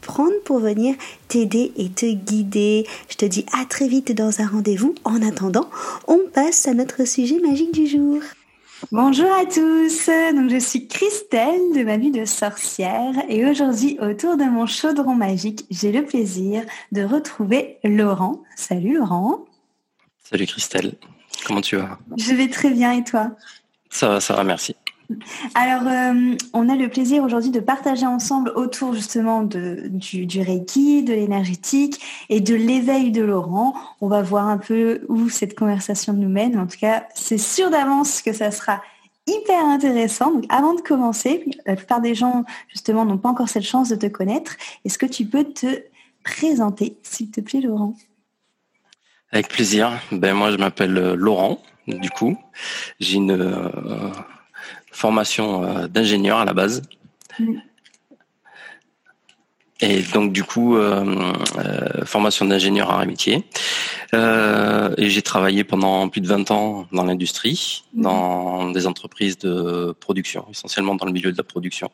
prendre pour venir t'aider et te guider. Je te dis à très vite dans un rendez-vous. En attendant, on passe à notre sujet magique du jour. Bonjour à tous, donc je suis Christelle de ma vie de sorcière et aujourd'hui autour de mon chaudron magique, j'ai le plaisir de retrouver Laurent. Salut Laurent. Salut Christelle, comment tu vas? Je vais très bien et toi? Ça va, ça va, merci. Alors, euh, on a le plaisir aujourd'hui de partager ensemble autour justement de, du, Reiki, de l'énergétique et de l'éveil de Laurent. On va voir un peu où cette conversation nous mène. En tout cas, c'est sûr d'avance que ça sera hyper intéressant. Donc, avant de commencer, la plupart des gens justement n'ont pas encore cette chance de te connaître. Est-ce que tu peux te présenter, s'il te plaît, Laurent? Avec plaisir. Ben moi, je m'appelle euh, Laurent. Du coup, j'ai une euh, formation euh, d'ingénieur à la base. Et donc du coup, euh, euh, formation d'ingénieur à métier. et j'ai travaillé pendant plus de 20 ans dans l'industrie, mhm. dans des entreprises de production, essentiellement dans le milieu de la production.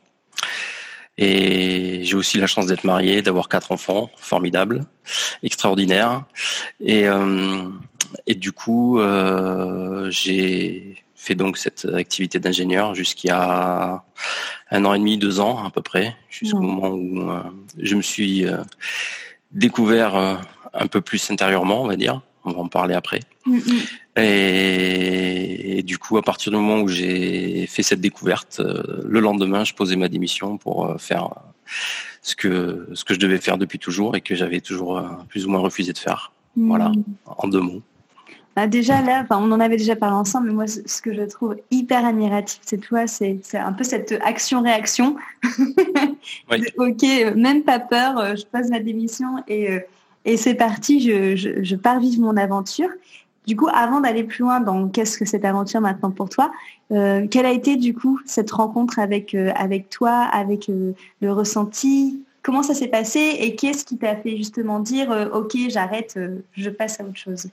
Et j'ai aussi la chance d'être marié, d'avoir quatre enfants, formidables, extraordinaires. Et, et du coup, j'ai fait donc cette activité d'ingénieur jusqu'à un an et demi, deux ans à peu près, jusqu'au moment où euh, je me suis euh, découvert euh, un peu plus intérieurement, on va dire. On va en parler après. Mm, mm. Et, du coup, à partir du moment où j'ai fait cette découverte, le lendemain, je posais ma démission pour faire ce que ce que je devais faire depuis toujours et que j'avais toujours plus ou moins refusé de faire. Voilà, mm. en deux mots. Bah déjà là, on en avait déjà parlé ensemble, mais moi ce que je trouve hyper admiratif c'est toi, c'est un peu cette action-réaction. ok, euh, même pas peur, euh, je pose ma démission et, euh, et c'est parti, je, je, pars vivre mon aventure. Du coup, avant d'aller plus loin dans qu'est-ce que cette aventure maintenant pour toi, quelle a été du coup cette rencontre avec, avec toi, avec le ressenti? Comment ça s'est passé et qu'est-ce qui t'a fait justement dire ok j'arrête, je passe à autre chose?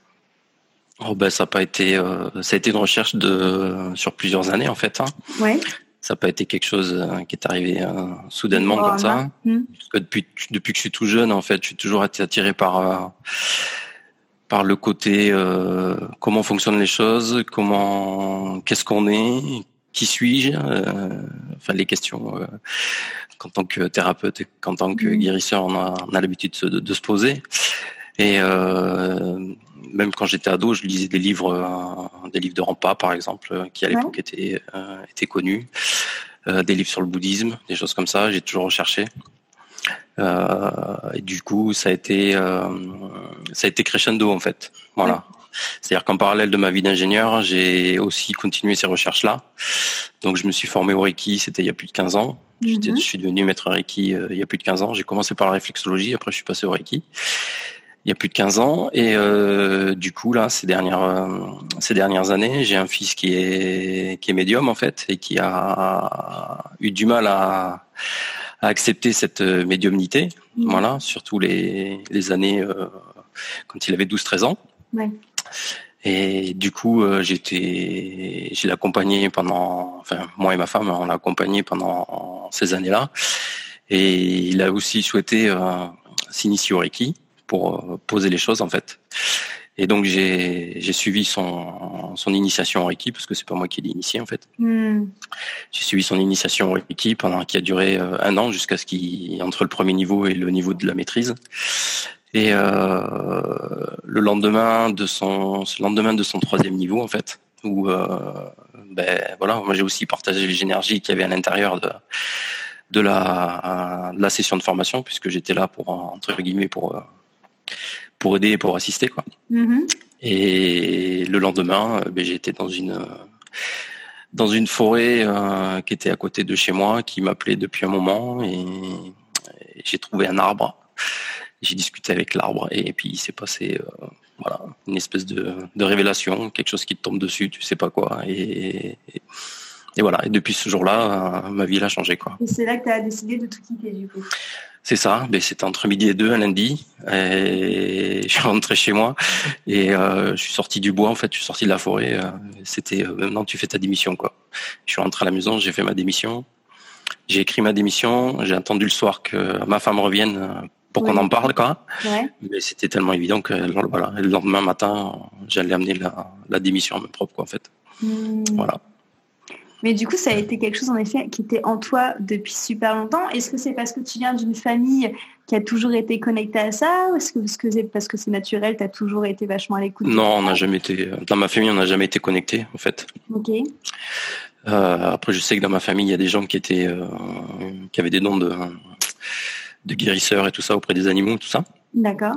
Oh ben ça a pas été euh, ça a été une recherche de sur plusieurs années en fait. Hein. Ouais. Ça n'a pas été quelque chose euh, qui est arrivé euh, soudainement comme ça. Que depuis depuis que je suis tout jeune en fait, je suis toujours attiré par par le côté comment fonctionnent les choses, comment qu'est-ce qu'on est, qui suis-je, enfin les questions qu'en tant que thérapeute, qu'en tant que hmm. guérisseur, on a, on a l'habitude de, de, se poser. Et même quand j'étais ado, je lisais des livres, euh, des livres de Rampa, par exemple, qui à l'époque étaient, euh, étaient connus, des livres sur le bouddhisme, des choses comme ça. J'ai toujours recherché. et du coup, ça a été, ça a été crescendo en fait. Voilà. C'est-à-dire qu'en parallèle de ma vie d'ingénieur, j'ai aussi continué ces recherches-là. Donc, je me suis formé au Reiki, c'était il y a plus de 15 ans. Je suis devenu maître Reiki il y a plus de 15 ans. J'ai commencé par la réflexologie, après je suis passé au Reiki il y a plus de 15 ans. Et euh, du coup, là, ces dernières, euh, ces dernières années, j'ai un fils qui est, qui est médium, en fait, et qui a eu du mal à, à accepter cette médiumnité. Mmh. Voilà, surtout les, les années euh, quand il avait 12-13 ans. Ouais. Et du coup, euh, j'étais, j'ai l'accompagné pendant, enfin, moi et ma femme, on l'a accompagné pendant ces années-là. Et il a aussi souhaité euh, s'initier au Reiki pour euh, poser les choses en fait. Et donc j'ai suivi son, son initiation en Reiki parce que c'est pas moi qui l'ai initié en fait. Hmm. J'ai suivi son initiation en Reiki pendant qui a duré euh, un an jusqu'à ce qu'il entre le premier niveau et le niveau de la maîtrise. Et euh, le lendemain de son le lendemain de son troisième niveau en fait, où euh, ben voilà, moi j'ai aussi partagé les énergies qu'il y avait à l'intérieur de de la, la session de formation puisque j'étais là pour entre guillemets pour pour aider et pour assister quoi. Mm-hmm. Et le lendemain, ben, j'étais dans une dans une forêt qui était à côté de chez moi, qui m'appelait depuis un moment et j'ai trouvé un arbre j'ai discuté avec l'arbre et puis il s'est passé euh, voilà, une espèce de, de, révélation, quelque chose qui te tombe dessus, tu sais pas quoi. Et, et, voilà, et depuis ce jour-là, euh, ma vie a changé. Quoi. Et c'est là que tu as décidé de tout quitter du coup c'est ça, mais c'était entre midi et deux un lundi. Et je suis rentré chez moi et euh, je suis sorti du bois en fait, je suis sorti de la forêt. c'était maintenant tu fais ta démission quoi. Je suis rentré à la maison, j'ai fait ma démission. J'ai écrit ma démission. J'ai attendu le soir que ma femme revienne pour qu'on en parle quoi. Mais c'était tellement évident que voilà, le lendemain matin, j'allais amener la, la démission à mon propre quoi en fait. Hmm. Voilà. Mais du coup, ça a été quelque chose en effet qui était en toi depuis super longtemps. Est-ce que c'est parce que tu viens d'une famille qui a toujours été connectée à ça ou est-ce que c'est parce que c'est naturel, tu as toujours été vachement à l'écoute Non, on n'a jamais été dans ma famille, on n'a jamais été connecté en fait. OK. Euh, après je sais que dans ma famille, il y a des gens qui étaient euh, qui avaient des noms de de guérisseurs et tout ça auprès des animaux, tout ça. D'accord.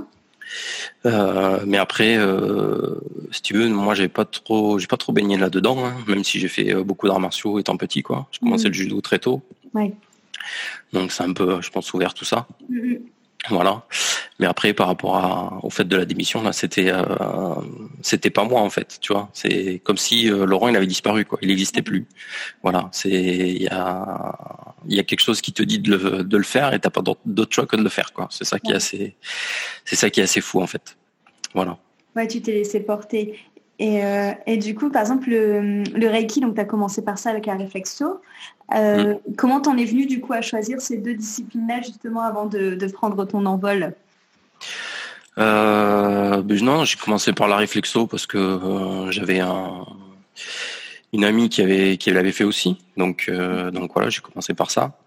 Euh, mais après, euh, si tu veux, moi j'ai pas trop, j'ai pas trop baigné là-dedans, hein, même si j'ai fait euh, beaucoup d'arts martiaux étant petit, quoi. J'ai commencé mhm. le judo très tôt. Ouais. Donc c'est un peu, je pense, ouvert tout ça. Mhm. Voilà. Mais après, par rapport à, au fait de la démission, là, c'était, euh, c'était pas moi en fait, tu vois. C'est comme si euh, Laurent il avait disparu, quoi. Il n'existait plus. Voilà. C'est, il y a, il y a quelque chose qui te dit de le, de le faire et t'as pas d'autre choix que de le faire, quoi. C'est ça qui est assez, c'est ça qui est assez fou en fait. Voilà. Ouais, tu t'es laissé porter. Et, euh, et, du coup, par exemple, le, le Reiki, donc tu as commencé par ça avec un réflexo. Euh, mm. Comment t'en es venu du coup à choisir ces deux disciplines-là justement avant de, de, prendre ton envol? Euh, ben Non, j'ai commencé par la réflexo parce que euh, j'avais un, une amie qui avait qui l'avait fait aussi. Donc euh, donc voilà, j'ai commencé par ça.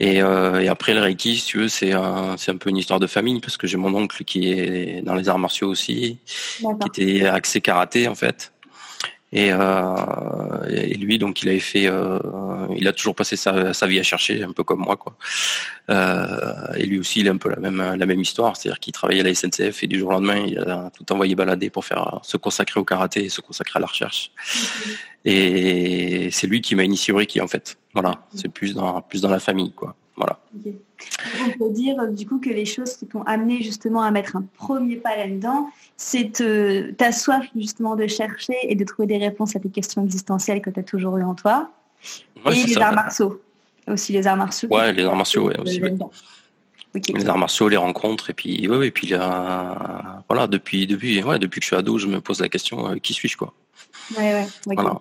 Et, euh, et, après le Reiki, si tu veux, c'est un, c'est un peu une histoire de famille parce que j'ai mon oncle qui est dans les arts martiaux aussi, qui était axé karaté en fait. Et, euh, et, lui, donc, il avait fait, euh, il a toujours passé sa, vie à chercher, un peu comme moi, quoi. Euh, et lui aussi, il a un peu la même, la même histoire, c'est-à-dire qu'il travaillait à la SNCF et du jour au lendemain, il a tout envoyé balader pour faire se consacrer au karaté et se consacrer à la recherche. Et c'est lui qui m'a initié au Reiki, en fait. Voilà, c'est plus dans, plus dans la famille, quoi. Voilà. On peut dire du coup que les choses qui t'ont amené justement à mettre un premier pas là-dedans, c'est ta soif justement de chercher et de trouver des réponses à tes questions existentielles que tu as toujours eues en toi. et les arts martiaux. Aussi les arts martiaux. Ouais, les arts martiaux, ouais, aussi. Les arts martiaux, les rencontres, et puis, ouais, et puis voilà, depuis, depuis, ouais, depuis que je suis ado, je me pose la question, euh, qui suis-je, quoi? Ouais, ouais, voilà.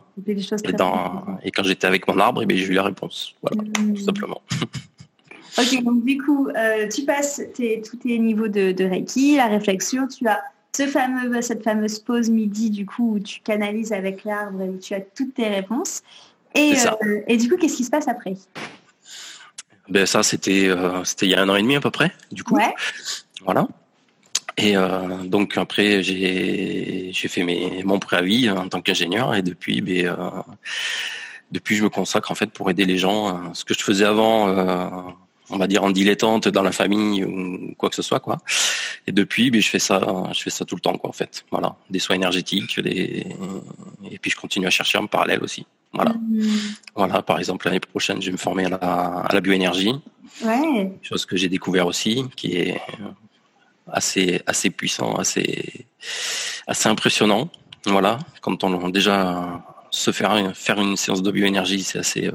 et, quand j'étais avec mon arbre, eh j'ai eu la réponse. Voilà, mmh. tout simplement. Ok, donc du coup, euh, tu passes tous tes niveaux de, Reiki, la réflexion, tu as ce fameux, cette fameuse pause midi du coup où tu canalises avec l'arbre et où tu as toutes tes réponses. Et, euh, et du coup, qu'est-ce qui se passe après? Ben ça, c'était euh, c'était il y a un an et demi à peu près, du coup. Ouais. Voilà. Et donc après, j'ai fait mes, mon préavis en tant qu'ingénieur et depuis, ben, depuis, je me consacre en fait pour aider les gens. Ce que je faisais avant on va dire en dilettante dans la famille ou quoi que ce soit quoi. Et depuis, ben, je fais ça, je fais ça tout le temps quoi en fait. Voilà, des soins énergétiques, des... et puis je continue à chercher en parallèle aussi. Voilà. Mmh. Voilà, par exemple l'année prochaine, je vais me former à la, à la bioénergie. Ouais. Chose que j'ai découvert aussi, qui est assez assez puissant, assez assez impressionnant. Voilà, quand on déjà se faire faire une séance de bioénergie, c'est assez euh,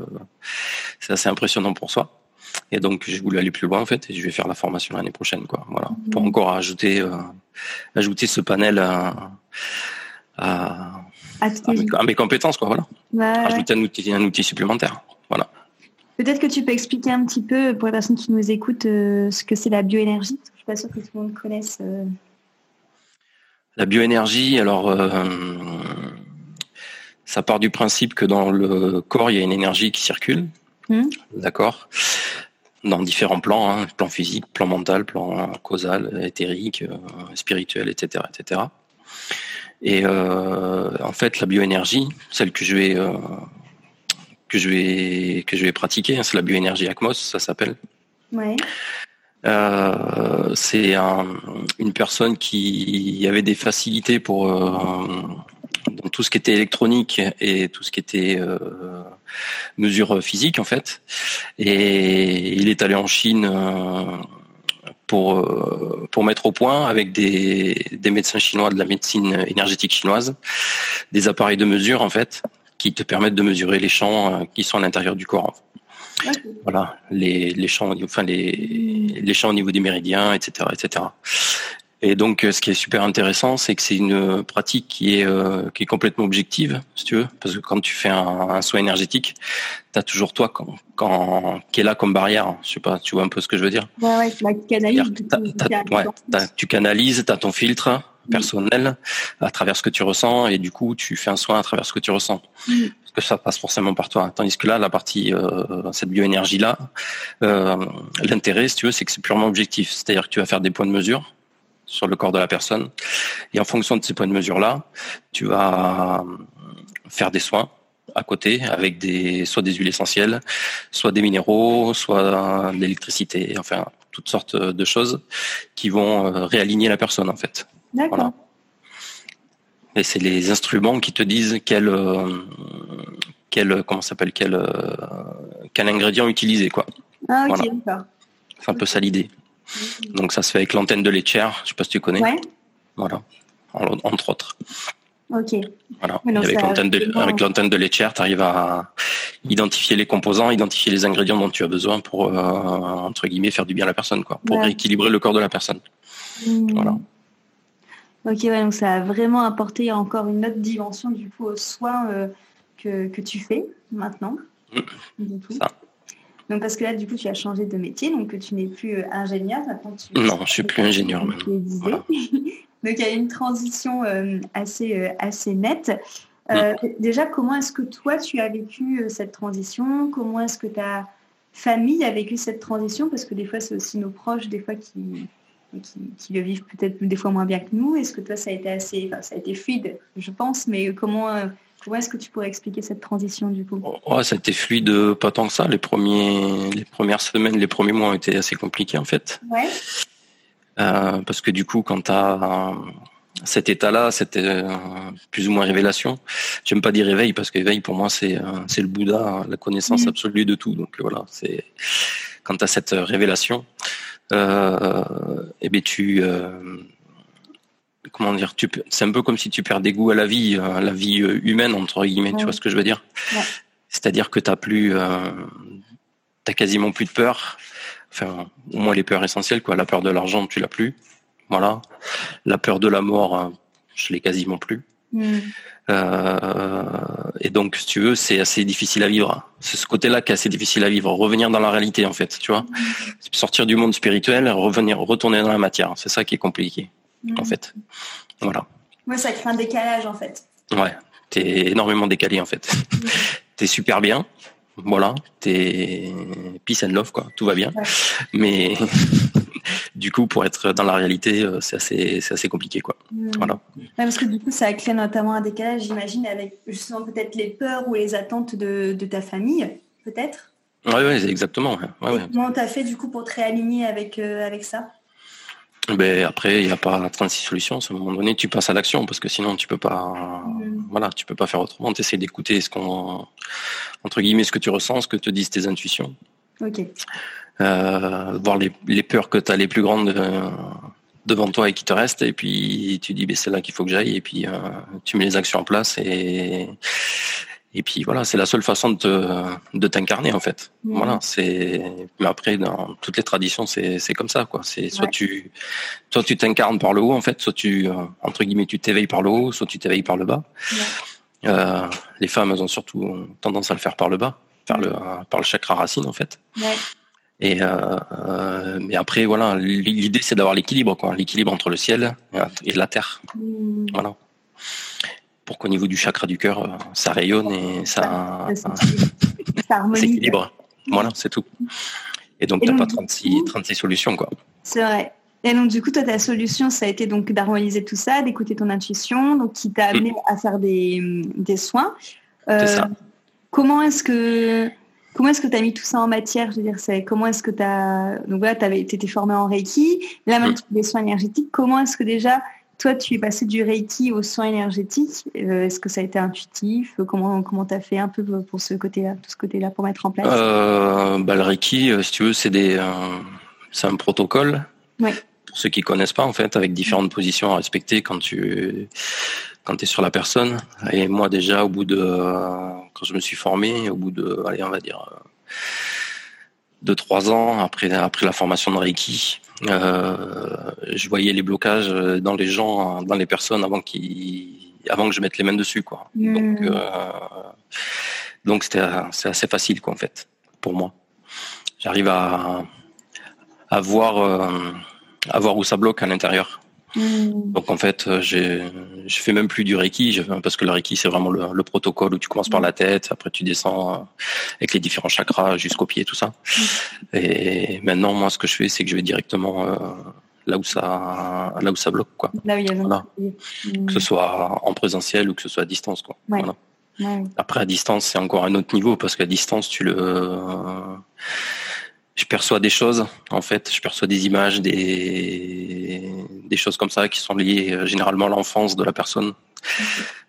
c'est assez impressionnant pour soi. Et donc j'ai voulu aller plus loin en fait et je vais faire la formation l'année prochaine quoi. Voilà. Pour mhm. encore ajouter euh, ajouter ce panel à, à, mes, compétences quoi. Voilà. Ajouter un outil un outil supplémentaire. Voilà. Peut-être que tu peux expliquer un petit peu pour les personnes qui nous écoutent euh, ce que c'est la bioénergie. Je suis pas sûre que tout le monde connaisse. Euh. La bioénergie, alors ça part du principe que dans le corps il y a une énergie qui circule. Hmm. D'accord dans différents plans, hein, plan physique, plan mental, plan causal, éthérique, euh, spirituel, etc., etc. Et en fait, la bioénergie, celle que je vais que je vais que je vais pratiquer, hein, c'est la bioénergie Acmos, ça s'appelle. Ouais. Euh, c'est un, une personne qui avait des facilités pour dans tout ce qui était électronique et tout ce qui était euh, mesure physique en fait. Et il est allé en Chine euh, pour euh, pour mettre au point avec des, des médecins chinois de la médecine énergétique chinoise des appareils de mesure en fait qui te permettent de mesurer les champs qui sont à l'intérieur du corps. Voilà, les, les champs, enfin les, les champs au niveau des méridiens, etc., etc. Et donc, ce qui est super intéressant, c'est que c'est une pratique qui est euh, qui est complètement objective, si tu veux, parce que quand tu fais un, un soin énergétique, tu as toujours toi quand, quand, qui est là comme barrière. Je sais pas, tu vois un peu ce que je veux dire? Ouais, ouais, tu canalises. tu canalises, tu as ton filtre, personnel à travers ce que tu ressens et du coup tu fais un soin à travers ce que tu ressens parce que ça passe forcément par toi tandis que là la partie euh, cette bioénergie là euh, l'intérêt si tu veux c'est que c'est purement objectif c'est-à-dire que tu vas faire des points de mesure sur le corps de la personne et en fonction de ces points de mesure là tu vas faire des soins à côté avec des soit des huiles essentielles soit des minéraux soit de l'électricité enfin toutes sortes de choses qui vont euh, réaligner la personne en fait D'accord. Et c'est les instruments qui te disent quel, euh, quel comment s'appelle quel, euh, quel ingrédient utiliser quoi. Ah ok d'accord. C'est un peu ça l'idée. Donc ça se fait avec l'antenne de laitière, je sais pas si tu connais. Ouais. Voilà, entre autres. Ok. Voilà. avec l'antenne de, de laitière, tu arrives à identifier les composants, identifier les ingrédients dont tu as besoin pour euh, entre guillemets faire du bien à la personne, quoi, pour rééquilibrer le corps de la personne. Mmh. Voilà. Ok, ouais, donc ça a vraiment apporté encore une autre dimension du coup aux soins euh, que, que, tu fais maintenant. Mmh. Donc parce que là, du coup, tu as changé de métier, donc tu n'es plus euh, ingénieur. Maintenant, tu non, je suis plus ingénieur. Donc il y a une transition euh, assez, assez nette. Mmh. Déjà, comment est-ce que toi, tu as vécu cette transition? Comment est-ce que ta famille a vécu cette transition? Parce que des fois, c'est aussi nos proches, des fois, qui, qui, le vivent peut-être des fois moins bien que nous. Est-ce que toi, ça a été assez, enfin, ça a été fluide, je pense, mais comment, euh, comment est-ce que tu pourrais expliquer cette transition du coup? Oh, Ça a été fluide, pas tant que ça. Les, premiers, les premières semaines, les premiers mois ont été assez compliqués en fait. Ouais. Euh, parce que du coup, quand tu as cet état-là, c'était euh, plus ou moins révélation. J'aime pas dire réveil parce qu'éveil pour moi c'est c'est le Bouddha, la connaissance mmh. absolue de tout. Donc voilà, c'est quand tu as cette révélation, euh, eh ben tu euh, comment dire, tu, c'est un peu comme si tu perds des goûts à la vie, à la vie euh, humaine entre guillemets. Tu vois ce que je veux dire? C'est-à-dire que t'as plus, euh, t'as quasiment plus de peur. Enfin, au moins les peurs essentielles, quoi. La peur de l'argent, tu l'as plus. Voilà. La peur de la mort, je l'ai quasiment plus. Mm. Euh, et donc, si tu veux, c'est assez difficile à vivre. C'est ce côté-là qui est assez difficile à vivre. Revenir dans la réalité, en fait, tu vois. Mm. Sortir du monde spirituel, revenir, retourner dans la matière. C'est ça qui est compliqué, en fait. Voilà. Ouais, ça crée un décalage, en fait. Ouais, t'es énormément décalé, en fait. t'es super bien. Voilà, t'es peace and love, quoi. Tout va bien. Mais du coup, pour être dans la réalité, euh, c'est assez, c'est assez compliqué, quoi. Voilà. parce que du coup, ça crée notamment un décalage, j'imagine, avec justement peut-être les peurs ou les attentes de, ta famille, peut-être? Oui, ouais, exactement. Ouais, comment tu as fait du coup pour te réaligner avec, euh, avec ça? Ben après, il n'y a pas 36 solutions. À un moment donné, tu passes à l'action parce que sinon, tu peux pas, hmm. voilà, tu peux pas faire autrement. Tu essaies d'écouter ce qu'on, entre guillemets, ce que tu ressens, ce que te disent tes intuitions. Ok euh, voir les, les, peurs que tu as les plus grandes euh, devant toi et qui te restent, et puis tu dis ben, c'est là qu'il faut que j'aille, et puis euh, tu mets les actions en place, et, et puis voilà, c'est la seule façon de, de t'incarner en fait. Voilà, c'est. Mais après, dans toutes les traditions, c'est c'est comme ça quoi. C'est soit tu, soit tu t'incarnes par le haut en fait, soit tu entre guillemets tu t'éveilles par le haut, soit tu t'éveilles par le bas. Euh, les femmes elles ont surtout tendance à le faire par le bas, par le par le chakra racine en fait. Ouais. Et euh, euh, mais après voilà, l'idée c'est d'avoir l'équilibre quoi, l'équilibre entre le ciel et la terre. Mmh. Voilà. Pour qu'au niveau du chakra du cœur, ça rayonne et ça, ça, s'équilibre. Voilà, c'est tout. Et donc, tu n'as pas 36, 36 solutions, quoi. C'est vrai. Et donc, du coup, toi, ta solution, ça a été donc d'harmoniser tout ça, d'écouter ton intuition, donc qui t'a amené à faire des, des soins. Euh, ça. Comment est-ce que comment est-ce que tu as mis tout ça en matière? Je veux dire, c'est comment est-ce que tu as donc voilà, tu étais formé en Reiki, là maintenant fais des soins énergétiques. Comment est-ce que déjà toi, tu es passé du Reiki aux soins énergétiques. Euh, est-ce que ça a été intuitif? Comment comment as fait un peu pour ce côté-là, tout ce côté-là, pour mettre en place? Euh, bah, Le Reiki, si tu veux, c'est des, c'est un protocole. Ouais pour ceux qui connaissent pas en fait, avec différentes positions à respecter quand tu quand es sur la personne. Et moi déjà, au bout de quand je me suis formé, au bout de, allez, on va dire de trois ans après après la formation de Reiki, euh, je voyais les blocages dans les gens, dans les personnes avant qui avant que je mette les mains dessus quoi. Mmh. Donc euh, donc c'était c'est assez facile quoi en fait pour moi. J'arrive à à voir euh, à voir où ça bloque à l'intérieur. Mm. Donc en fait, euh, j'ai, je fais même plus du Reiki, parce que le Reiki c'est vraiment le, protocole où tu commences par la tête, après tu descends euh, avec les différents chakras jusqu'au pied, tout ça. Mm. Et maintenant, moi, ce que je fais, c'est que je vais directement euh, là où ça, là où ça bloque, quoi. Là où il y a voilà. mm. Que ce soit en présentiel ou que ce soit à distance, quoi. Ouais. Voilà. Ouais. Après, à distance, c'est encore un autre niveau parce qu'à distance, tu le je perçois des choses en fait. Je perçois des images des des choses comme ça qui sont liées euh, généralement à l'enfance de la personne.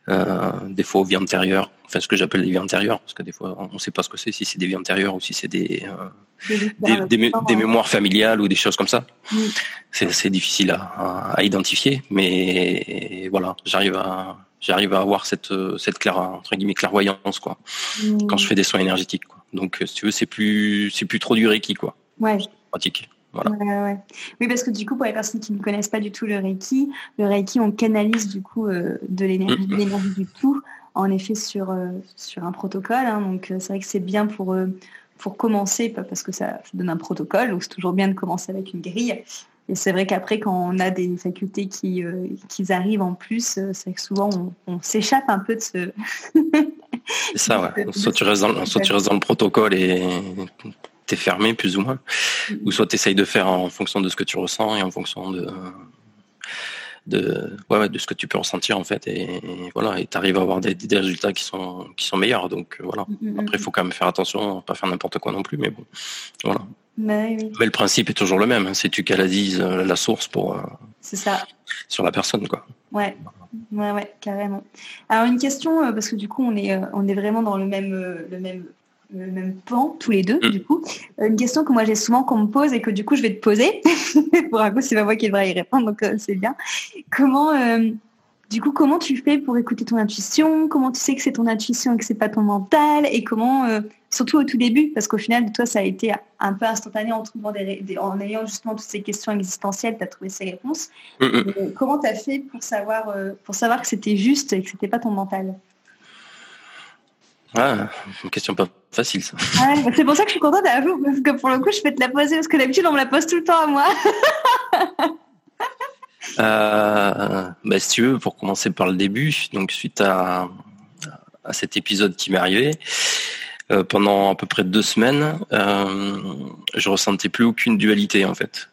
Euh, des fois aux vies antérieures. Enfin ce que j'appelle les vies antérieures parce que des fois on ne sait pas ce que c'est si c'est des vies antérieures ou si c'est des euh, des, des, des, mémoires familiales ou des choses comme ça. C'est c'est difficile à, à, identifier mais voilà j'arrive à j'arrive à avoir cette cette claire entre guillemets clairvoyance quoi. Mmh. quand je fais des soins énergétiques donc, si tu veux, c'est plus, c'est plus trop du Reiki, quoi. Ouais. Pratique. Voilà. Ouais, ouais. Oui, parce que du coup, pour les personnes qui ne connaissent pas du tout le Reiki, le Reiki, on canalise du coup euh, de l'énergie, Mm. l'énergie du tout, en effet, sur, euh, sur un protocole. hein. donc, euh, c'est vrai que c'est bien pour, euh, pour commencer, pas parce que ça donne un protocole, donc c'est toujours bien de commencer avec une grille. Et c'est vrai qu'après, quand on a des facultés qui, euh, qui arrivent en plus, euh, c'est vrai que souvent, on, on s'échappe un peu de ce... C'est ça, ouais. Soit tu restes dans, soit tu restes dans le protocole et t'es fermé, plus ou moins. Ou soit tu essayes de faire en fonction de ce que tu ressens et en fonction de, de, ouais, de ce que tu peux ressentir, en fait. Et, et voilà, et t'arrives à avoir des, des résultats qui sont, qui sont meilleurs. Donc, voilà. Après, il faut quand même faire attention, pas faire n'importe quoi non plus, mais bon. Voilà. Mais, oui. Mais le principe est toujours le même. hein. C'est tu canalises euh, la source pour, euh, C'est ça. sur la personne, quoi. Ouais, ouais, ouais, carrément. Alors une question, euh, parce que du coup on est, on est vraiment dans le même, le même, le même pan tous les deux, Mm. du coup. Une question que moi j'ai souvent qu'on me pose et que du coup je vais te poser. pour un coup c'est pas moi qui devrais y répondre, donc c'est bien. Comment, du coup, comment tu fais pour écouter ton intuition? Comment tu sais que c'est ton intuition et que c'est pas ton mental? Et comment, euh, surtout au tout début, parce qu'au final, toi, ça a été un peu instantané en trouvant des, en ayant justement toutes ces questions existentielles, tu as trouvé ces réponses. Mm, mm. Euh, comment tu as fait pour savoir, euh, pour savoir que c'était juste et que c'était pas ton mental? Ah, une question pas facile, ça. Bah, C'est pour ça que je suis contente à vous, parce que pour le coup, je peux te la poser, parce que d'habitude, on me la pose tout le temps à moi. Euh, bah, si tu veux, pour commencer par le début, donc suite à, à cet épisode qui m'est arrivé, euh, pendant à peu près deux semaines, euh, je ressentais plus aucune dualité en fait.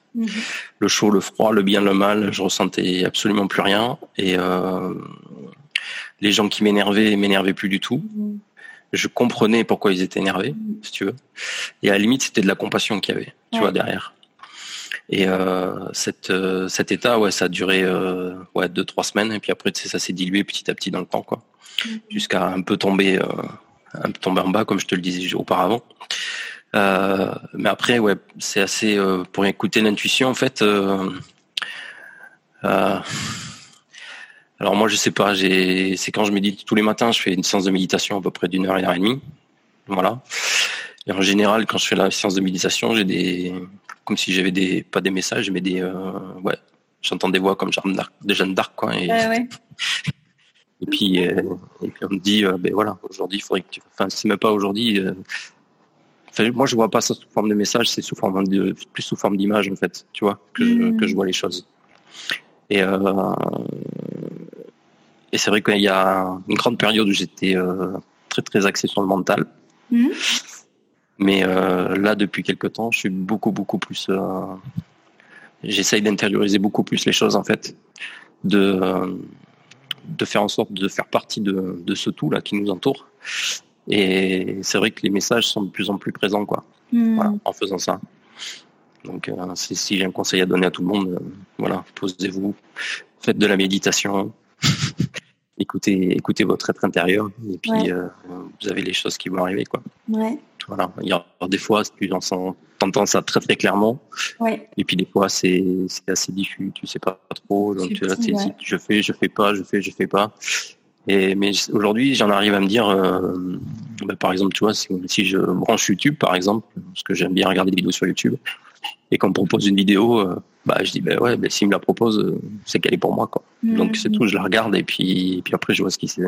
Le chaud, le froid, le bien, le mal, je ressentais absolument plus rien. Et euh, les gens qui m'énervaient m'énervaient plus du tout. Je comprenais pourquoi ils étaient énervés, si tu veux. Et à la limite, c'était de la compassion qu'il y avait, tu Ouais. vois, derrière. Et euh, cette, euh, cet état, ouais, ça a duré euh, ouais, deux, trois semaines. Et puis après, ça s'est dilué petit à petit dans le temps, quoi. Jusqu'à un peu tomber, un peu tomber en bas, comme je te le disais auparavant. Euh, mais après, ouais, c'est assez euh, pour écouter l'intuition, en fait. euh, alors moi, je sais pas. J'ai, c'est quand je médite tous les matins, je fais une séance de méditation à peu près d'une heure, une heure et demie. Voilà. Et en général, quand je fais la séance de méditation, j'ai des, comme si j'avais des, pas des messages, mais des, euh, ouais, j'entends des voix comme Jeanne d'Arc, de Jeanne d'Arc, quoi. Et, Ouais, ouais. et puis, euh, et puis on me dit, euh, ben voilà, aujourd'hui, il faudrait que tu, enfin, c'est même pas aujourd'hui. enfin, moi, je vois pas ça sous forme de message, c'est sous forme de, plus sous forme d'image, en fait, tu vois, que, je, Mhm. que je vois les choses. Et, euh, et c'est vrai qu'il y a une grande période où j'étais euh, très très axé sur le mental. Mhm. Mais euh, là, depuis quelque temps, je suis beaucoup beaucoup plus euh, j'essaye d'intérioriser beaucoup plus les choses en fait, de de faire en sorte de faire partie de, de ce tout là qui nous entoure. Et c'est vrai que les messages sont de plus en plus présents quoi. Hmm. en faisant ça. Donc, euh, si, j'ai un conseil à donner à tout le monde, euh, voilà, posez-vous, faites de la méditation, écoutez, écoutez votre être intérieur, et puis euh, vous avez les choses qui vont arriver, quoi. Ouais. Voilà. Il y a des fois, tu entends ça très très clairement, et puis des fois c'est assez diffus, tu sais pas trop, donc tu, je fais, je fais pas, je fais, je fais pas. Et mais aujourd'hui, j'en arrive à me dire, bah, par exemple, tu vois, si, si, je branche YouTube, par exemple, parce que j'aime bien regarder des vidéos sur YouTube, et qu'on me propose une vidéo, euh, bah je dis ben ouais, ben s'il me la propose, euh, c'est qu'elle est pour moi quoi. Mm. Donc c'est tout, je la regarde et puis puis après je vois ce qui c'est.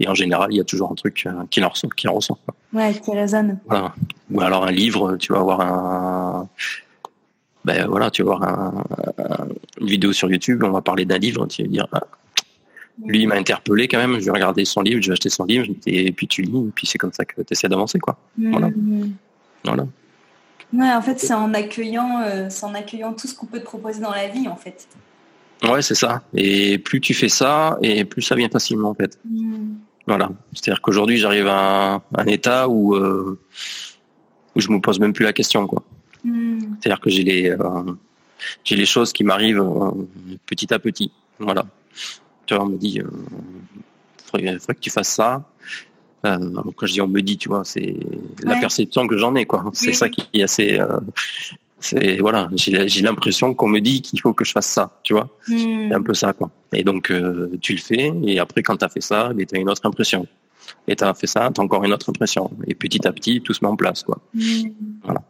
Et en général, il y a toujours un truc euh, qui en ressort, qui en ressort. Quoi. Ouais, qui résonne. Voilà. Ou alors un livre, tu vas avoir un ben voilà, tu vas voir un, une vidéo sur YouTube, on va parler d'un livre, tu vas dire ah, lui il m'a interpellé quand même, je vais regarder son livre, je vais acheter son livre, et puis tu lis, et puis c'est comme ça que tu essaies d'avancer quoi. Voilà. Mm. Voilà. Ouais, en fait, c'est en accueillant, euh, en accueillant tout ce qu'on peut te proposer dans la vie, en fait. Ouais, c'est ça. Et plus tu fais ça, et plus ça vient facilement, en fait. Hmm. Voilà. C'est-à-dire qu'aujourd'hui, j'arrive à un, état où, euh, où je me pose même plus la question, quoi. Hmm. C'est-à-dire que j'ai les, euh, j'ai les choses qui m'arrivent petit à petit. Voilà. Tu vois, on me dit, il faudrait, faudrait, que tu fasses ça. Euh, quand je dis on me dit, tu vois, c'est la perception que j'en ai, quoi. C'est ça qui est assez. Euh, c'est voilà, j'ai l'impression qu'on me dit qu'il faut que je fasse ça, tu vois. Hmm. C'est un peu ça, quoi. Et donc euh, tu le fais, et après quand tu as fait ça, tu as une autre impression. Et tu as fait ça, tu as encore une autre impression. Et petit à petit, tout se met en place, quoi. Hmm. Voilà.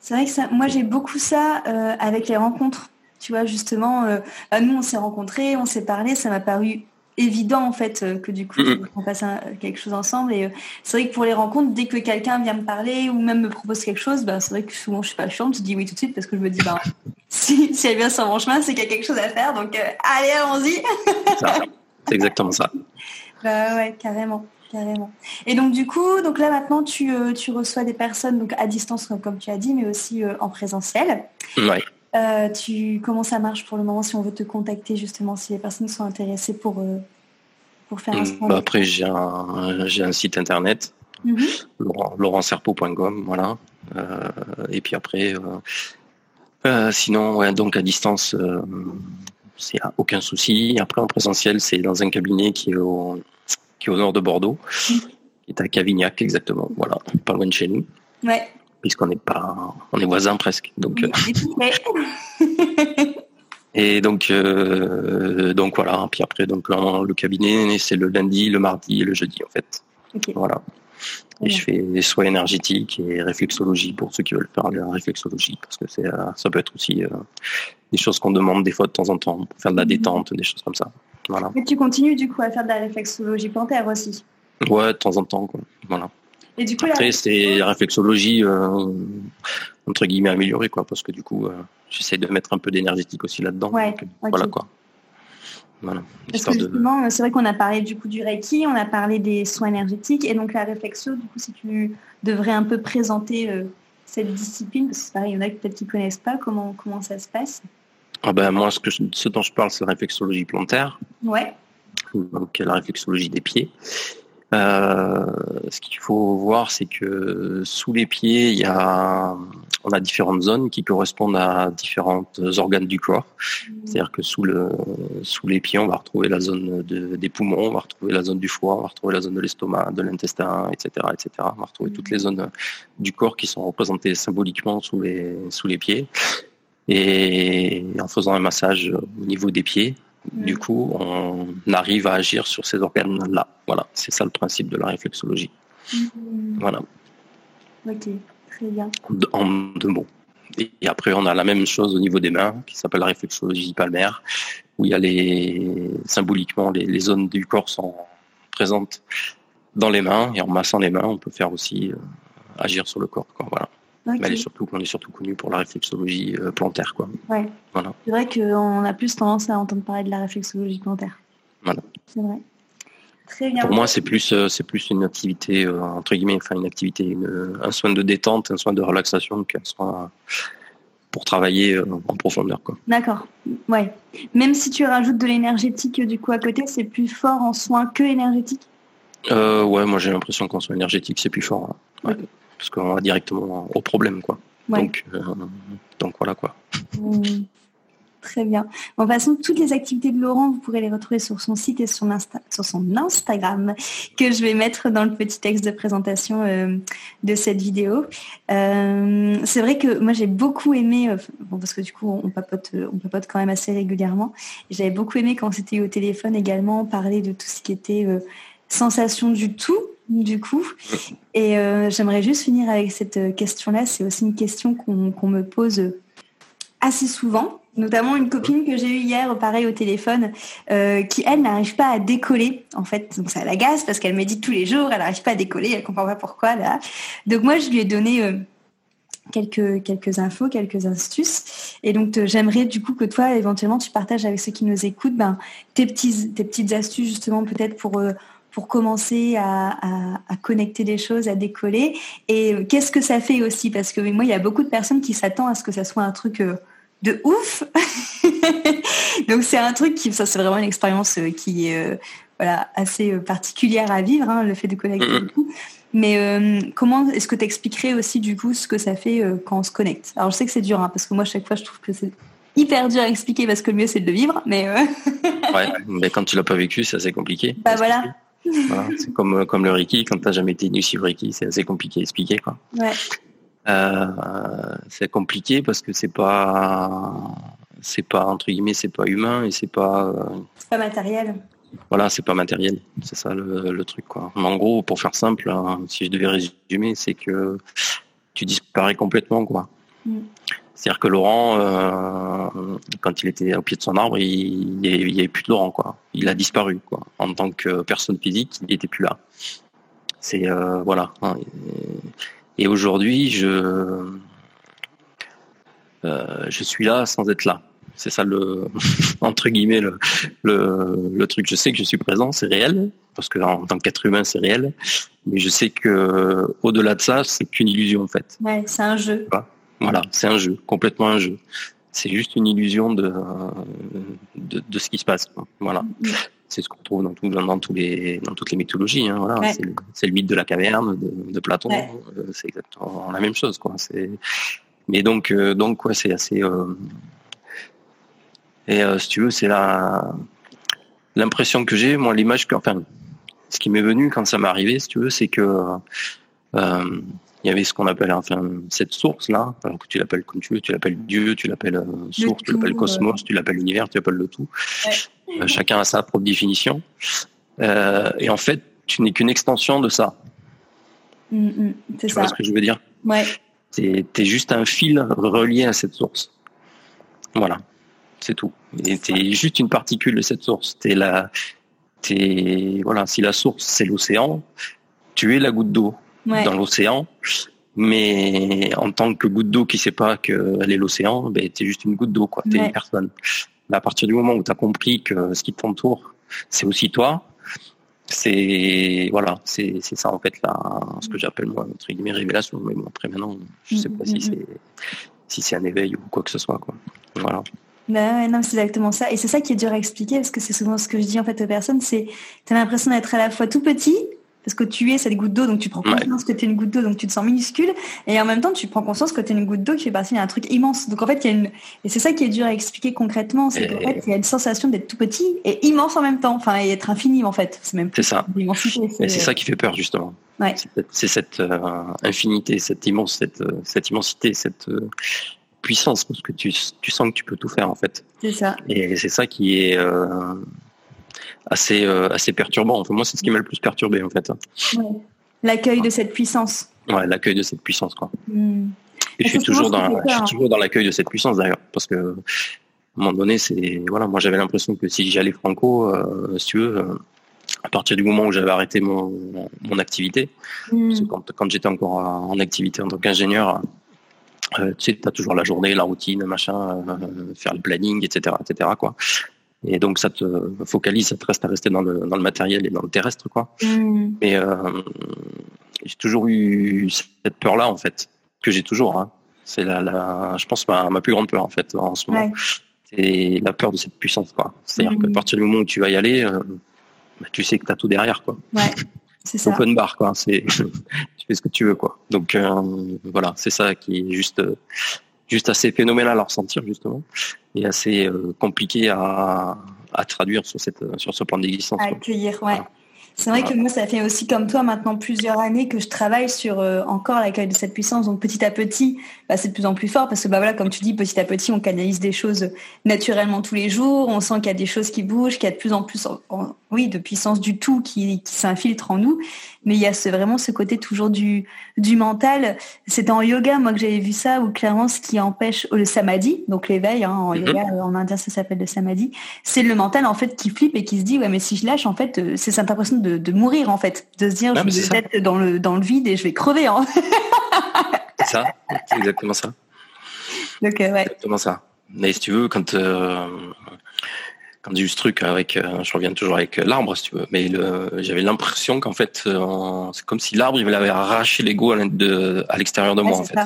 C'est vrai que ça, moi j'ai beaucoup ça avec les rencontres. Tu vois, justement, bah, nous on s'est rencontrés, on s'est parlé, ça m'a paru évident en fait euh, que du coup on passe quelque chose ensemble. Et euh, c'est vrai que pour les rencontres dès que quelqu'un vient me parler ou même me propose quelque chose bah, c'est vrai que souvent je suis pas chiante je dis oui tout de suite parce que je me dis bah si, si elle vient sur mon chemin c'est qu'il y a quelque chose à faire donc euh, allez allons-y. C'est exactement ça. Bah ouais carrément carrément. Et donc du coup donc là maintenant tu, tu reçois des personnes donc à distance comme, comme tu as dit mais aussi en présentiel. Ouais euh, tu, comment ça marche pour le moment si on veut te contacter justement, si les personnes sont intéressées pour, euh, pour faire un bah Après, j'ai un, j'ai un site internet, mm voilà. Euh, et puis après, sinon, ouais, donc à distance, c'est aucun souci. Après, en présentiel, c'est dans un cabinet qui est au, qui est au nord de Bordeaux, mm. qui est à Cavignac exactement, voilà, pas loin de chez nous. Ouais puisqu'on n'est pas, on est voisins presque. Donc, euh, et donc, euh, donc voilà. Puis après, donc le cabinet, c'est le lundi, le mardi et le jeudi en fait. Voilà. Et je fais des soins énergétiques et réflexologie pour ceux qui veulent faire la réflexologie, parce que c'est, euh, ça peut être aussi des choses qu'on demande des fois de temps en temps pour faire de la mhm. détente, des choses comme ça. Voilà. Et tu continues du coup à faire de la réflexologie plantaire aussi? Ouais, de temps en temps, quoi. Voilà. Et du coup, Après, c'est la réflexologie euh, entre guillemets améliorée, quoi, parce que du coup, euh, j'essaie de mettre un peu d'énergétique aussi là-dedans. Ouais, Voilà quoi. Voilà, parce que justement, c'est vrai qu'on a parlé du coup du Reiki, on a parlé des soins énergétiques et donc la réflexo, du coup, si tu devrais un peu présenter euh, cette discipline, parce que c'est pareil, il y en a peut-être qui connaissent pas comment comment ça se passe? Ah ben moi, ce, que ce dont je parle, c'est la réflexologie plantaire. Ouais. Donc la réflexologie des pieds. Euh, ce qu'il faut voir, c'est que sous les pieds, il y a, on a différentes zones qui correspondent à différents organes du corps. Mmh. C'est-à-dire que sous le, sous les pieds, on va retrouver la zone de, des poumons, on va retrouver la zone du foie, on va retrouver la zone de l'estomac, de l'intestin, etc., etc. On va retrouver toutes les mmh. zones du corps qui sont représentées symboliquement sous les, sous les pieds. Et en faisant un massage au niveau des pieds, du coup, on arrive à agir sur ces organes-là. Voilà, c'est ça le principe de la réflexologie. Mm. Voilà. Ok, très bien. En deux mots. Et après, on a la même chose au niveau des mains, qui s'appelle la réflexologie palmaire, où il y a les symboliquement les, zones du corps sont présentes dans les mains, et en massant les mains, on peut faire aussi euh, agir sur le corps. Voilà. Mais elle est surtout, on est surtout connu pour la réflexologie euh, plantaire. Quoi. Ouais. Voilà. C'est vrai qu'on a plus tendance à entendre parler de la réflexologie plantaire. Voilà. C'est vrai. Très bien. Pour moi, c'est plus, euh, c'est plus une activité, euh, entre guillemets, enfin une activité, une, un soin de détente, un soin de relaxation qu'un soin, pour travailler en profondeur. D'accord. Ouais. Même si tu rajoutes de l'énergétique du coup à côté, c'est plus fort en soins que énergétique? ouais, moi j'ai l'impression qu'en soins énergétique c'est plus fort. Hein. Parce qu'on va directement au problème, quoi. Donc, donc voilà quoi. Mmh. Très bien. En passant, toutes les activités de Laurent, vous pourrez les retrouver sur son site et sur, sur son Instagram, que je vais mettre dans le petit texte de présentation euh, de cette vidéo. Euh, c'est vrai que moi, j'ai beaucoup aimé, euh, parce que du coup, on papote, on papote quand même assez régulièrement. J'avais beaucoup aimé quand c'était au téléphone également parler de tout ce qui était sensation du tout, du coup. Et j'aimerais juste finir avec cette question-là. C'est aussi une question qu'on me pose assez souvent notamment une copine que j'ai eue hier, pareil au téléphone, euh, qui elle n'arrive pas à décoller en fait. Donc ça l'agace parce qu'elle me dit tous les jours, elle n'arrive pas à décoller, elle comprend pas pourquoi là. Donc moi je lui ai donné euh, quelques quelques infos, quelques astuces. Et donc j'aimerais du coup que toi éventuellement tu partages avec ceux qui nous écoutent ben, tes petits tes petites astuces justement peut-être pour euh, pour commencer à, à, connecter des choses, à décoller. Et qu'est-ce que ça fait aussi? Parce que moi, il y a beaucoup de personnes qui s'attendent à ce que ça soit un truc de ouf. Donc c'est un truc qui, ça c'est vraiment une expérience euh, qui est euh, voilà, assez euh, particulière à vivre, hein, le fait de connecter. Mais comment est-ce que tu expliquerais aussi du coup ce que ça fait quand on se connecte? Alors je sais que c'est dur, hein, parce que moi chaque fois je trouve que c'est hyper dur à expliquer parce que le mieux c'est de le vivre, mais ouais, mais quand tu l'as pas vécu, c'est assez compliqué. Bah voilà. C'est comme comme le Reiki, quand t'as jamais été initié au Reiki, c'est assez compliqué à expliquer quoi. Ouais. Euh, c'est compliqué parce que c'est pas, c'est pas entre guillemets, c'est pas humain et c'est pas. Euh, c'est pas matériel. Voilà, c'est pas matériel, c'est ça le, truc quoi. Mais en gros, pour faire simple, hein, si je devais résumer, c'est que tu disparais complètement quoi. Mm. C'est-à-dire que Laurent, euh, quand il était au pied de son arbre, il n'y avait, plus de Laurent quoi. Il a disparu quoi. En tant que personne physique, il n'était plus là. C'est voilà. Hein, et aujourd'hui, je, euh, je suis là sans être là. C'est ça le entre guillemets le, le, truc. Je sais que je suis présent, c'est réel parce que en tant qu'être humain, c'est réel. Mais je sais que au-delà de ça, c'est qu'une illusion en fait. Ouais, c'est un jeu. Voilà, c'est un jeu, complètement un jeu. C'est juste une illusion de, de, de ce qui se passe. Voilà. Mm c'est ce qu'on trouve dans, tout, dans, tous les, dans toutes les mythologies. Hein, voilà. C'est le, mythe de la caverne de, Platon. Euh, c'est exactement la même chose. Quoi. Mais donc, euh, donc quoi, c'est assez. Euh, et si tu veux, c'est la l'impression que j'ai, moi, l'image que, enfin, ce qui m'est venu quand ça m'est arrivé, si tu veux, c'est que il y avait ce qu'on appelle enfin cette source là alors que tu l'appelles comme tu veux tu l'appelles Dieu tu l'appelles source tu l'appelles cosmos tu l'appelles univers tu l'appelles le tout euh, chacun a sa propre définition. Euh, et en fait, tu n'es qu'une extension de ça. Mm, mm, tu vois ce que je veux dire? Ouais. Tu es, juste un fil relié à cette source. Voilà, c'est tout. Et tu es juste une particule de cette source. T'es la, es, voilà, si la source c'est l'océan, tu es la goutte d'eau dans l'océan. Mais en tant que goutte d'eau qui sait pas qu'elle est l'océan, ben, tu es juste une goutte d'eau, quoi. Tu es une personne à partir du moment où tu as compris que ce qui t'entoure, c'est aussi toi, c'est voilà, c'est ça en fait là, ce que j'appelle moi entre guillemets révélation. Mais bon, après maintenant, je sais pas si mm-hmm. c'est si c'est un éveil ou quoi que ce soit quoi. Voilà. Ben non, c'est exactement ça. Et c'est ça qui est dur à expliquer parce que c'est souvent ce que je dis en fait aux personnes, c'est tu as l'impression d'être à la fois tout petit parce que tu es cette goutte d'eau, donc tu prends conscience que tu es une goutte d'eau, donc tu te sens minuscule, et en même temps tu prends conscience que tu es une goutte d'eau qui fait partie d'un truc immense. Donc en fait, il y a une, et c'est ça qui est dur à expliquer concrètement, c'est qu'en fait, il y a une sensation d'être tout petit et immense en même temps, enfin, et être infini en fait. C'est même c'est ça. C'est ça qui fait peur justement. Ouais. C'est cette euh, infinité, cette immense, cette, euh, cette immensité, cette euh, puissance, parce que tu, tu sens que tu peux tout faire en fait. C'est ça. Et c'est ça qui est euh, assez perturbant. Enfin, moi, c'est ce qui m'a le plus perturbé en fait. L'accueil de cette puissance. Ouais, l'accueil de cette puissance quoi. Hmm. Et je suis toujours dans, je suis toujours dans l'accueil de cette puissance d'ailleurs, parce que à un moment donné, c'est voilà, moi j'avais l'impression que si j'allais franco, euh, si tu veux, euh, à partir du moment où j'avais arrêté mon, mon activité, hmm. quand, quand j'étais encore en activité en tant qu'ingénieur, euh, tu sais, tu as toujours la journée, la routine, machin, faire le planning, etc., etc. Quoi. Et donc ça te focalise, ça te reste à rester dans le, dans le matériel et dans le terrestre, quoi. Mm. Mais euh, j'ai toujours eu cette peur-là, en fait, que j'ai toujours. Hein. C'est la, la, je pense ma, ma plus grande peur en fait en ce moment. C'est la peur de cette puissance quoi. C'est-à-dire qu'à mm. partir du moment où tu vas y aller, euh, bah, tu sais que tu as tout derrière quoi. Ouais. C'est ça. Open bar quoi. C'est tu fais ce que tu veux quoi. Donc euh, voilà, c'est ça qui est juste juste assez phénoménal à ressentir justement et assez euh, compliqué à, à traduire sur cette sur ce plan d'existence. À accueillir, ouais. C'est vrai que moi, ça fait aussi comme toi maintenant plusieurs années que je travaille sur euh, encore l'accueil de cette puissance. Donc petit à petit, bah, c'est de plus en plus fort parce que bah voilà, comme tu dis, petit à petit, on canalise des choses naturellement tous les jours. On sent qu'il y a des choses qui bougent, qu'il y a de plus en plus, oui, de puissance du tout qui, qui s'infiltre en nous mais il y a ce, vraiment ce côté toujours du, du mental. C'est en yoga, moi, que j'avais vu ça, où clairement, ce qui empêche le samadhi, donc l'éveil, hein, en mhm. yoga, en indien, ça s'appelle le samadhi, c'est le mental, en fait, qui flippe et qui se dit, ouais, mais si je lâche, en fait, euh, c'est cette impression de, de mourir, en fait, de se dire, je vais être dans le, dans le vide et je vais crever. Hein. c'est ça, c'est exactement ça. Donc, euh, ouais. Exactement ça. Mais si tu veux, quand euh, quand j'ai eu ce truc avec, euh, je reviens toujours avec l'arbre, si tu veux, mais j'avais l'impression qu'en fait, c'est comme si l'arbre, il avait arraché l'ego à l'extérieur de moi, en fait.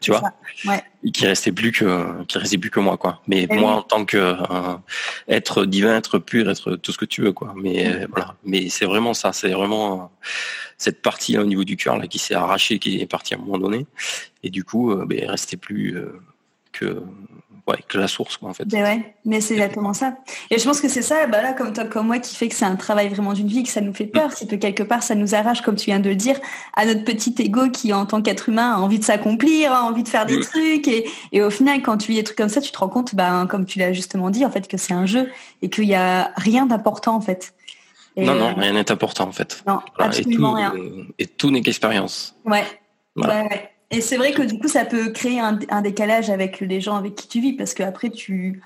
Tu vois, ouais. qui restait plus que, qui restait plus que moi, quoi. Mais eh moi, en tant que euh, être divin, être pur, être tout ce que tu veux, quoi. Mais voilà. Mais c'est vraiment ça, c'est vraiment cette partie là au niveau du cœur là qui s'est arrachée, qui est partie à un moment donné, et du coup, ben, il restait plus que que la source, quoi, en fait. Ben ouais, mais c'est exactement ça. Et je pense que c'est ça, bah là, comme toi, comme moi, qui fait que c'est un travail vraiment d'une vie, que ça nous fait peur, c'est que quelque part, ça nous arrache, comme tu viens de le dire, à notre petit ego qui, en tant qu'être humain, a envie de s'accomplir, a envie de faire des trucs. Et, et, au final, quand tu vis des trucs comme ça, tu te rends compte, bah, comme tu l'as justement dit, en fait, que c'est un jeu et qu'il y a rien d'important, en fait. non, non, rien n'est important, en fait. Non, absolument et rien. Et tout n'est qu'expérience. Ouais. ouais. Et c'est vrai que du coup, ça peut créer un, décalage avec les gens avec qui tu vis, parce qu'après, tu...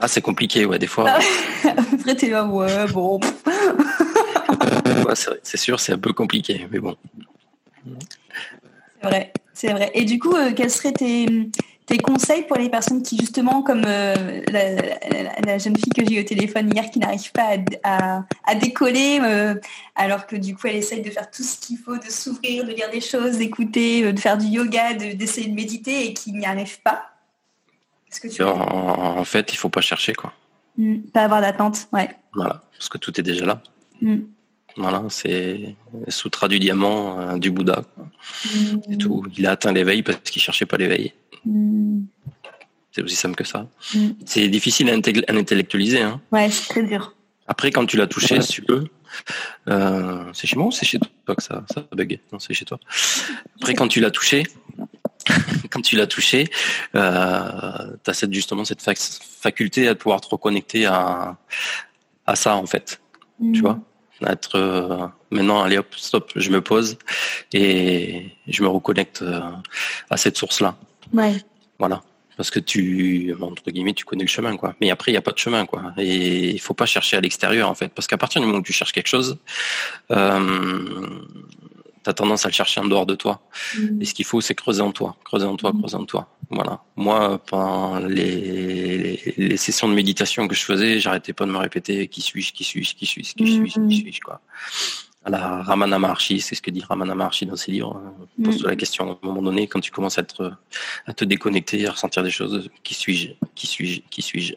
Ah, c'est compliqué, ouais, des fois. après, t'es là, ouais, bon. c'est sûr, c'est un peu compliqué, mais bon. C'est vrai, c'est vrai. Et du coup, euh, quels seraient tes, tes conseils pour les personnes qui, justement, comme euh, la, jeune fille que j'ai eu au téléphone hier, qui n'arrive pas à, décoller, euh, alors que du coup, elle essaye de faire tout ce qu'il faut, de s'ouvrir, de lire des choses, d'écouter, euh, de faire du yoga, d'essayer de, méditer et qui n'y arrive pas ce que tu en, en, fait, il faut pas chercher, quoi. Mmh, pas avoir d'attente, ouais. Voilà, parce que tout est déjà là. Mmh. Voilà, c'est Sutra du diamant du Bouddha. Mmh. tout. Il a atteint l'éveil parce qu'il cherchait pas l'éveil. Mm. C'est aussi simple que ça. Mm. C'est difficile à, intellectualiser. Hein. Ouais, c'est très dur. Après, quand tu l'as touché, si tu veux, euh, c'est chez moi ou c'est chez toi que ça, ça bug Non, c'est chez toi. Après, quand tu l'as touché, quand tu l'as touché, euh, tu as cette, justement cette faculté à pouvoir te reconnecter à, à ça, en fait. Tu mm. vois? Être euh, maintenant allez hop stop je me pose et je me reconnecte euh, à cette source là Ouais. Voilà. Parce que tu, entre guillemets, tu connais le chemin, quoi. Mais après, il n'y a pas de chemin, quoi. Et il faut pas chercher à l'extérieur, en fait. Parce qu'à partir du moment où tu cherches quelque chose, euh, tu as tendance à le chercher en dehors de toi. Mm. Et ce qu'il faut, c'est creuser en toi, creuser en toi, mm. creuser en toi. Voilà. Moi, pendant les, les, sessions de méditation que je faisais, j'arrêtais pas de me répéter qui suis-je, qui suis-je, qui suis-je, qui suis-je, qui suis-je, quoi la Ramana Maharshi, c'est ce que dit Ramana Maharshi dans ses livres. Mm. Pose la question à un moment donné, quand tu commences à, être, à te déconnecter, à ressentir des choses, qui suis-je Qui suis-je Qui suis-je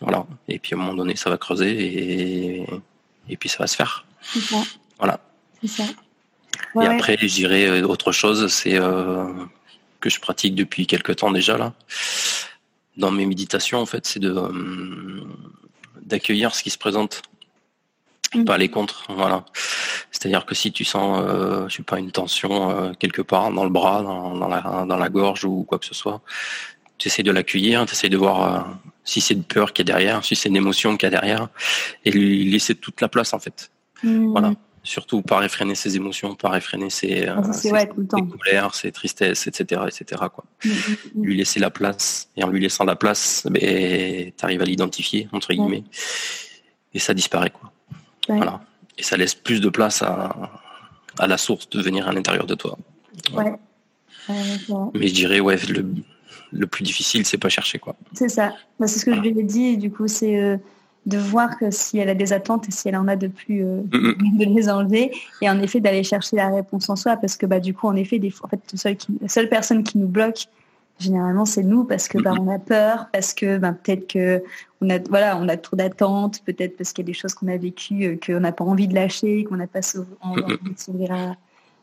Voilà. Et puis à un moment donné, ça va creuser et, et puis ça va se faire. Voilà. Ça. Et après, je dirais euh, autre chose, c'est euh, que je pratique depuis quelques temps déjà là. Dans mes méditations, en fait, c'est de euh, d'accueillir ce qui se présente pas les contre. Voilà. C'est-à-dire que si tu sens, euh, je sais pas, une tension euh, quelque part dans le bras, dans, la, dans la gorge ou quoi que ce soit, tu essaies de l'accueillir, tu essaies de voir euh, si c'est une peur qui est derrière, si c'est une émotion qui est derrière, et lui laisser toute la place en fait. Mmh. Voilà. Surtout pas réfréner ses émotions, pas réfréner ses, ah, ses, colères, ses tristesses, etc., etc. Quoi. Mmh, mmh, lui laisser la place, et en lui laissant la place, ben, tu arrives à l'identifier entre guillemets, et ça disparaît quoi. Voilà. Et ça laisse plus de place à, à la source de venir à l'intérieur de toi. Ouais. Mais je dirais, ouais, le, le plus difficile, c'est pas chercher, quoi. C'est ça. Bah, c'est ce que je lui ai dit. Et du coup, c'est euh, de voir que si elle a des attentes et si elle en a de plus, euh, de les enlever. Et en effet, d'aller chercher la réponse en soi. Parce que bah, du coup, en effet, des fois, en fait, la seule personne qui nous bloque, généralement, c'est nous parce que bah, on a peur, parce que bah, peut-être que on a, voilà, on a trop d'attentes, peut-être parce qu'il y a des choses qu'on a vécues euh, qu'on n'a pas envie de lâcher, qu'on n'a pas envie de s'ouvrir à,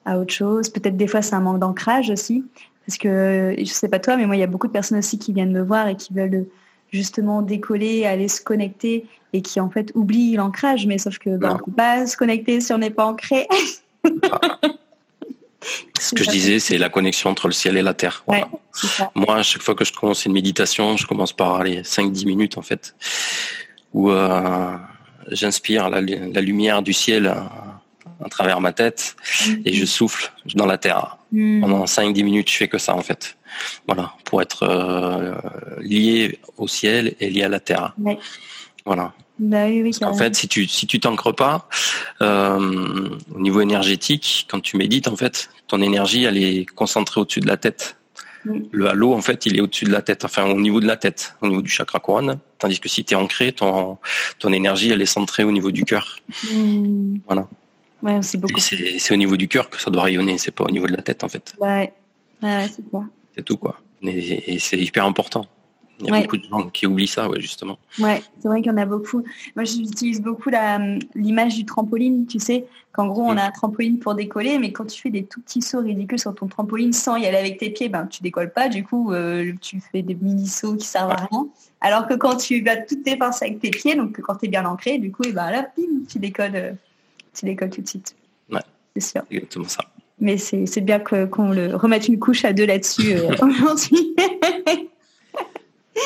à, autre chose. Peut-être des fois, c'est un manque d'ancrage aussi. Parce que, je sais pas toi, mais moi, il y a beaucoup de personnes aussi qui viennent me voir et qui veulent justement décoller, aller se connecter et qui en fait oublient l'ancrage. Mais sauf que bah, on ne peut pas se connecter si on n'est pas ancré. Ce que je disais, c'est la connexion entre le ciel et la terre. Moi, à chaque fois que je commence une méditation, je commence par aller 5-10 minutes en fait, où euh, j'inspire la, lumière du ciel à, travers ma tête et je souffle dans la terre. Mm. Pendant 5-10 minutes, je fais que ça en fait. Voilà, pour être euh, lié au ciel et lié à la terre. Voilà. Bah en fait, si tu si tu t'ancres pas euh, au niveau énergétique, quand tu médites, en fait, ton énergie elle est concentrée au-dessus de la tête. Le halo, en fait, il est au-dessus de la tête, enfin au niveau de la tête, au niveau du chakra couronne. Tandis que si tu es ancré, ton ton énergie elle est centrée au niveau du cœur. Mm. Voilà. Ouais, c'est beaucoup. C'est au niveau du cœur que ça doit rayonner, c'est pas au niveau de la tête en fait. Ouais, ouais c'est ça. C'est tout quoi. et c'est hyper important. Il y a beaucoup de gens qui oublient ça, ouais, justement. Ouais, c'est vrai qu'il y en a beaucoup. Moi, j'utilise beaucoup l'image du trampoline, tu sais, qu'en gros, on a un trampoline pour décoller, mais quand tu fais des tout petits sauts ridicules sur ton trampoline sans y aller avec tes pieds, ben, tu décolles pas, du coup, euh, tu fais des mini-sauts qui servent à rien. Alors que quand tu vas toutes tes forces avec tes pieds, donc quand tu es bien ancré, du coup, et ben là, bim, tu décolles, tu décolles tout de suite. Ouais. C'est sûr. Exactement ça. Mais c'est bien qu'on le remette une couche à deux là-dessus euh, aujourd'hui.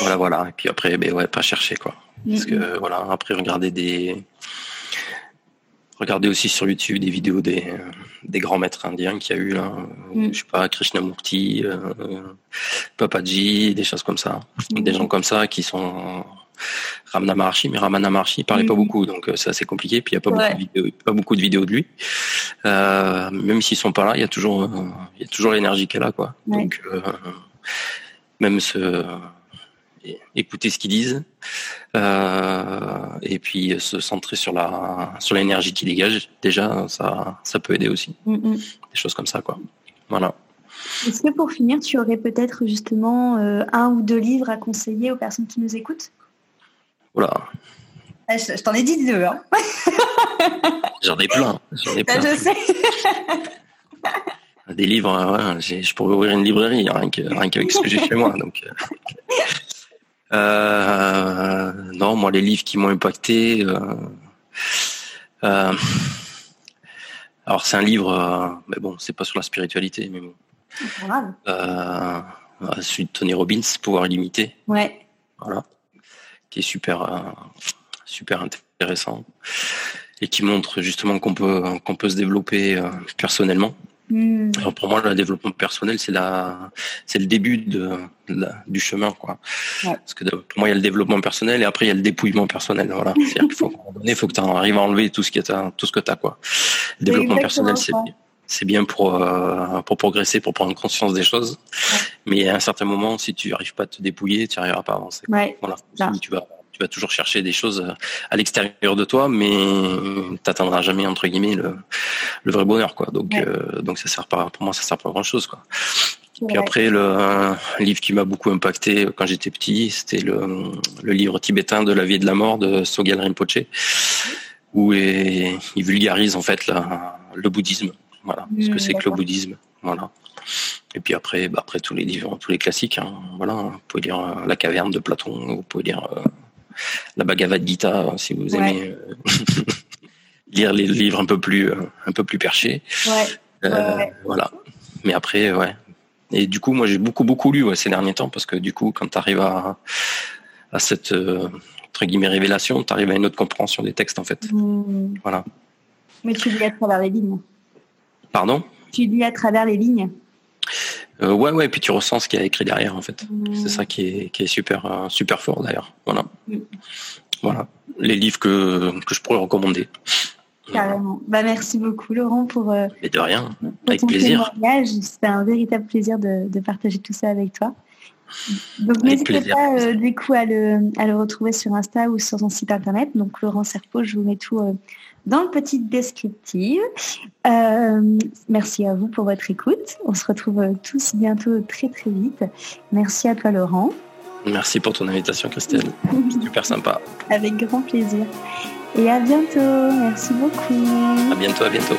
Voilà, voilà. Et puis après, ben ouais, pas chercher quoi. Parce que voilà, après regarder des, regarder aussi sur YouTube des vidéos des, des grands maîtres indiens qu'il y a eu là, mm. je sais pas, Krishnamurti, euh, Papaji, des choses comme ça, mm. des gens comme ça qui sont Ramana Maharshi, mais Ramana Maharshi il parlait pas mm. beaucoup, donc euh, c'est assez compliqué. Puis il y a pas beaucoup de vidéos, pas beaucoup de vidéos de lui. Euh, même s'ils sont pas là, il y a toujours, il y a toujours l'énergie qu'elle a quoi. Donc même ce écouter ce qu'ils disent, euh, et puis se centrer sur la sur l'énergie qu'ils dégagent. Déjà, ça ça peut aider aussi. Mm, mm. Des choses comme ça, quoi. Voilà. Est-ce que pour finir, tu aurais peut-être justement euh, un ou deux livres à conseiller aux personnes qui nous écoutent? Voilà. Ah, je, t'en ai dit deux. Hein. J'en ai plein. J'en ai bah, plein. je sais. Des livres, je pourrais ouvrir une librairie rien qu'avec ce que j'ai chez moi. Donc, euh. Euh, non, moi les livres qui m'ont impacté. Euh, euh, alors c'est un livre, mais bon, c'est pas sur la spiritualité, mais bon. Celui de Tony Robbins, Pouvoir illimité. Ouais. Voilà. Qui est super, super intéressant et qui montre justement qu'on peut qu'on peut se développer personnellement Hmm. Alors pour moi, le développement personnel, c'est la, c'est le début de, du chemin, quoi. Parce que pour moi, il y a le développement personnel et après il y a le dépouillement personnel. Voilà. C'est-à-dire qu'il faut, il faut que tu arrives à enlever tout ce tout ce que t'as, quoi. Le développement personnel, c'est c'est bien pour euh, pour progresser, pour prendre conscience des choses. Mais à un certain moment, si tu arrives pas à te dépouiller, tu n'arriveras pas à avancer. Voilà. Tu vas tu vas toujours chercher des choses euh, à l'extérieur de toi, mais t'atteindras jamais entre guillemets le, le vrai bonheur, quoi. Donc, euh, donc ça sert pas, pour moi, ça sert pas à grand chose, quoi. Puis après, le livre qui m'a beaucoup impacté quand j'étais petit, c'était le, le, livre tibétain de la vie et de la mort de Sogyal Rinpoche, où il vulgarise en fait la, le bouddhisme. Voilà, ce que mmh, c'est que le bouddhisme? Voilà. Et puis après, bah après tous les livres, tous les classiques. Hein, voilà, vous pouvez lire euh, La caverne de Platon, vous pouvez lire la Bhagavad Gita, si vous aimez euh, lire les livres un peu plus, euh, un peu plus perchés. Euh, voilà. Mais après, ouais. Et du coup, moi, j'ai beaucoup, beaucoup lu ces derniers temps parce que du coup, quand tu arrives à, à cette entre guillemets révélation, tu arrives à une autre compréhension des textes en fait. Mmh. Voilà. Mais tu lis à travers les lignes. Pardon? Tu lis à travers les lignes. Euh, ouais, ouais, et puis tu ressens ce qu'il y a écrit derrière, en fait. Mmh. C'est ça qui est, qui est super, euh, super fort, d'ailleurs. Voilà. Mmh. Voilà. Les livres que, que je pourrais recommander. Carrément. Bah, merci beaucoup, Laurent, pour. Euh, Mais de rien. Avec plaisir. C'était un véritable plaisir de, de, partager tout ça avec toi. Donc n'hésitez pas euh, du coup à le, à le retrouver sur Insta ou sur son site internet. Donc Laurent Serpo, je vous mets tout euh, dans le petit descriptif. Euh, merci à vous pour votre écoute. On se retrouve tous bientôt très très vite. Merci à toi Laurent. Merci pour ton invitation Christelle. Super sympa. Avec grand plaisir. Et à bientôt. Merci beaucoup. À bientôt, à bientôt.